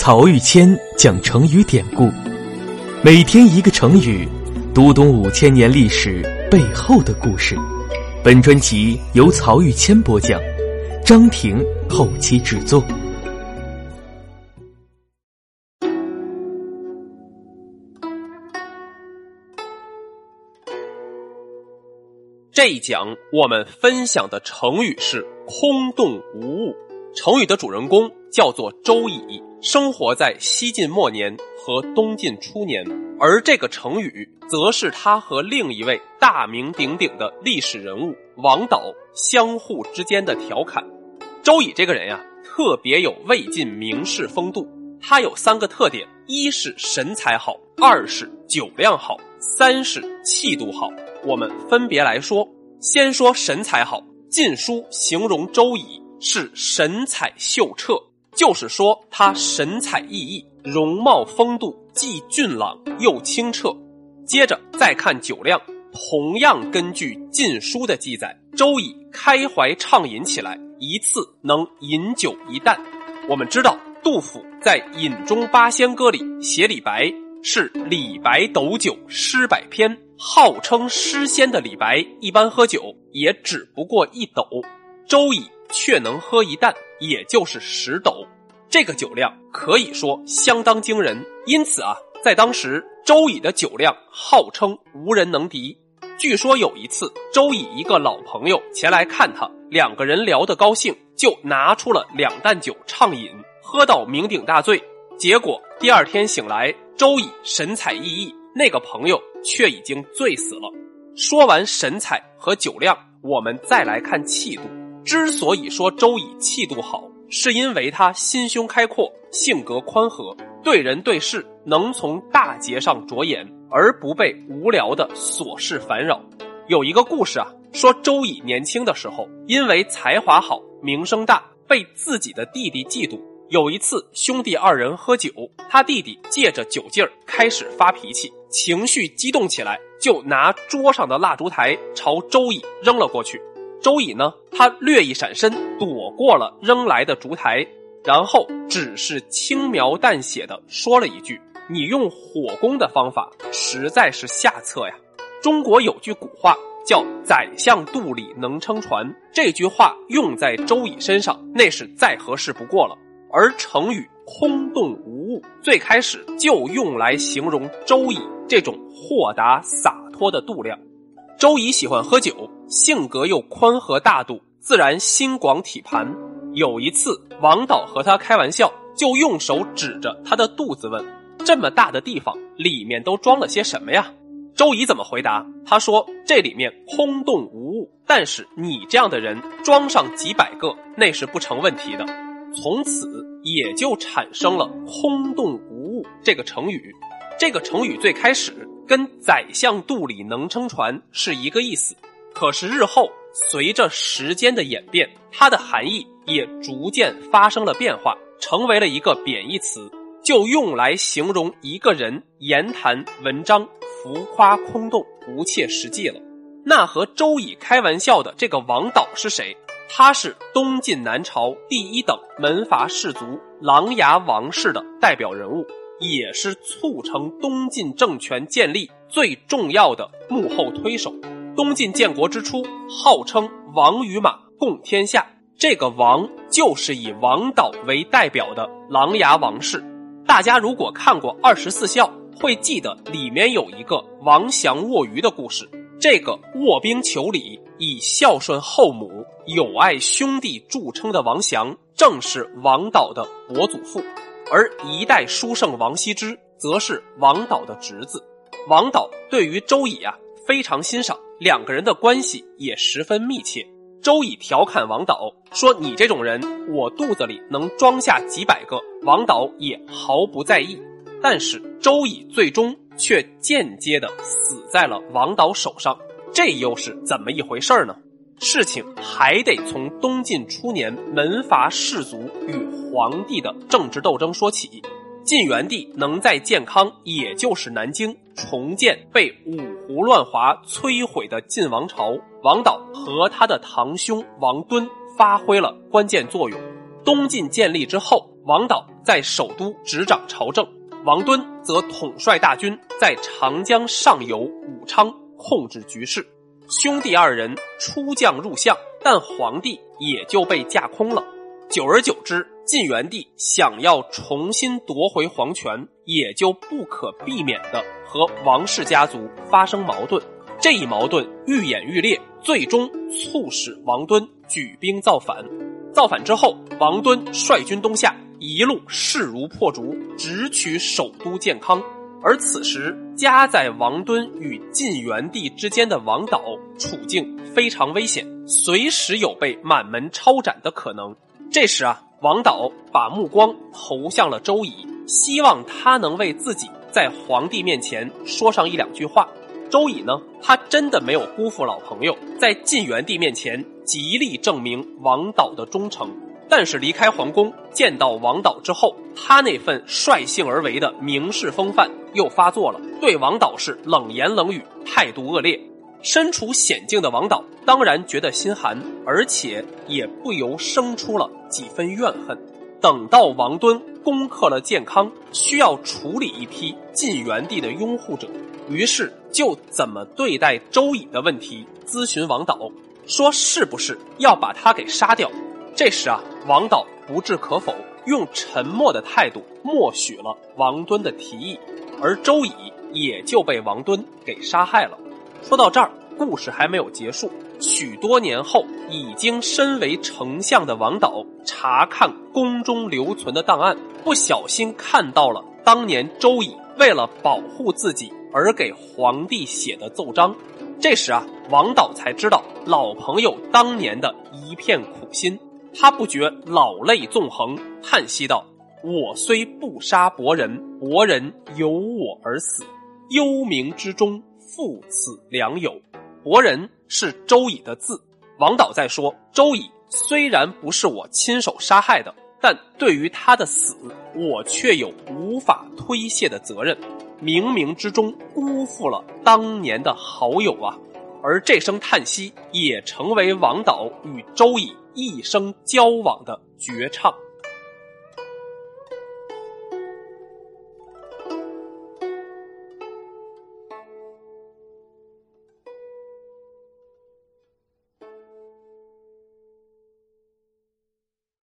曹玉谦讲成语典故，每天一个成语，读懂五千年历史背后的故事。本专辑由曹玉谦播讲，张婷后期制作。这一讲我们分享的成语是“空洞无物”。成语的主人公叫做周乙，生活在西晋末年和东晋初年，而这个成语则是他和另一位大名鼎鼎的历史人物王导相互之间的调侃。周乙这个人呀，特别有魏晋名士风度。他有三个特点：一是神采好，二是酒量好，三是气度好。我们分别来说。先说神采好，《晋书》形容周乙。是神采秀澈，就是说他神采奕奕，容貌风度既俊朗又清澈。接着再看酒量，同样根据《晋书》的记载，周乙开怀畅饮起来，一次能饮酒一担。我们知道，杜甫在《饮中八仙歌》里写李白是“李白斗酒诗百篇”，号称诗仙的李白一般喝酒也只不过一斗，周乙。却能喝一担，也就是十斗，这个酒量可以说相当惊人。因此啊，在当时，周乙的酒量号称无人能敌。据说有一次，周乙一个老朋友前来看他，两个人聊得高兴，就拿出了两担酒畅饮，喝到酩酊大醉。结果第二天醒来，周乙神采奕奕，那个朋友却已经醉死了。说完神采和酒量，我们再来看气度。之所以说周乙气度好，是因为他心胸开阔，性格宽和，对人对事能从大节上着眼，而不被无聊的琐事烦扰。有一个故事啊，说周乙年轻的时候，因为才华好、名声大，被自己的弟弟嫉妒。有一次，兄弟二人喝酒，他弟弟借着酒劲儿开始发脾气，情绪激动起来，就拿桌上的蜡烛台朝周乙扔了过去。周乙呢，他略一闪身，躲过了扔来的烛台，然后只是轻描淡写的说了一句：“你用火攻的方法实在是下策呀。”中国有句古话叫“宰相肚里能撑船”，这句话用在周乙身上，那是再合适不过了。而成语“空洞无物”最开始就用来形容周乙这种豁达洒脱的度量。周乙喜欢喝酒。性格又宽和大度，自然心广体盘。有一次，王导和他开玩笑，就用手指着他的肚子问：“这么大的地方，里面都装了些什么呀？”周乙怎么回答？他说：“这里面空洞无物，但是你这样的人装上几百个，那是不成问题的。”从此也就产生了“空洞无物”这个成语。这个成语最开始跟“宰相肚里能撑船”是一个意思。可是日后随着时间的演变，它的含义也逐渐发生了变化，成为了一个贬义词，就用来形容一个人言谈文章浮夸空洞、不切实际了。那和周乙开玩笑的这个王导是谁？他是东晋南朝第一等门阀士族琅琊王氏的代表人物，也是促成东晋政权建立最重要的幕后推手。东晋建国之初，号称王与马共天下。这个王就是以王导为代表的琅琊王氏。大家如果看过《二十四孝》，会记得里面有一个王祥卧鱼的故事。这个卧冰求鲤、以孝顺后母、友爱兄弟著称的王祥，正是王导的伯祖父。而一代书圣王羲之，则是王导的侄子。王导对于周乙啊非常欣赏。两个人的关系也十分密切。周乙调侃王导说：“你这种人，我肚子里能装下几百个。”王导也毫不在意。但是周乙最终却间接的死在了王导手上，这又是怎么一回事呢？事情还得从东晋初年门阀士族与皇帝的政治斗争说起。晋元帝能在建康，也就是南京，重建被五胡乱华摧毁的晋王朝，王导和他的堂兄王敦发挥了关键作用。东晋建立之后，王导在首都执掌朝政，王敦则统帅大军在长江上游武昌控制局势。兄弟二人出将入相，但皇帝也就被架空了。久而久之，晋元帝想要重新夺回皇权，也就不可避免的和王氏家族发生矛盾。这一矛盾愈演愈烈，最终促使王敦举兵造反。造反之后，王敦率军东下，一路势如破竹，直取首都建康。而此时，夹在王敦与晋元帝之间的王导处境非常危险，随时有被满门抄斩的可能。这时啊，王导把目光投向了周乙，希望他能为自己在皇帝面前说上一两句话。周乙呢，他真的没有辜负老朋友，在晋元帝面前极力证明王导的忠诚。但是离开皇宫，见到王导之后，他那份率性而为的名士风范又发作了，对王导是冷言冷语，态度恶劣。身处险境的王导当然觉得心寒，而且也不由生出了几分怨恨。等到王敦攻克了建康，需要处理一批晋元帝的拥护者，于是就怎么对待周乙的问题咨询王导，说是不是要把他给杀掉。这时啊，王导不置可否，用沉默的态度默许了王敦的提议，而周乙也就被王敦给杀害了。说到这儿，故事还没有结束。许多年后，已经身为丞相的王导查看宫中留存的档案，不小心看到了当年周乙为了保护自己而给皇帝写的奏章。这时啊，王导才知道老朋友当年的一片苦心，他不觉老泪纵横，叹息道：“我虽不杀伯仁，伯仁由我而死，幽冥之中。”父此良友，伯仁是周乙的字。王导在说，周乙虽然不是我亲手杀害的，但对于他的死，我却有无法推卸的责任。冥冥之中辜负了当年的好友啊！而这声叹息，也成为王导与周乙一生交往的绝唱。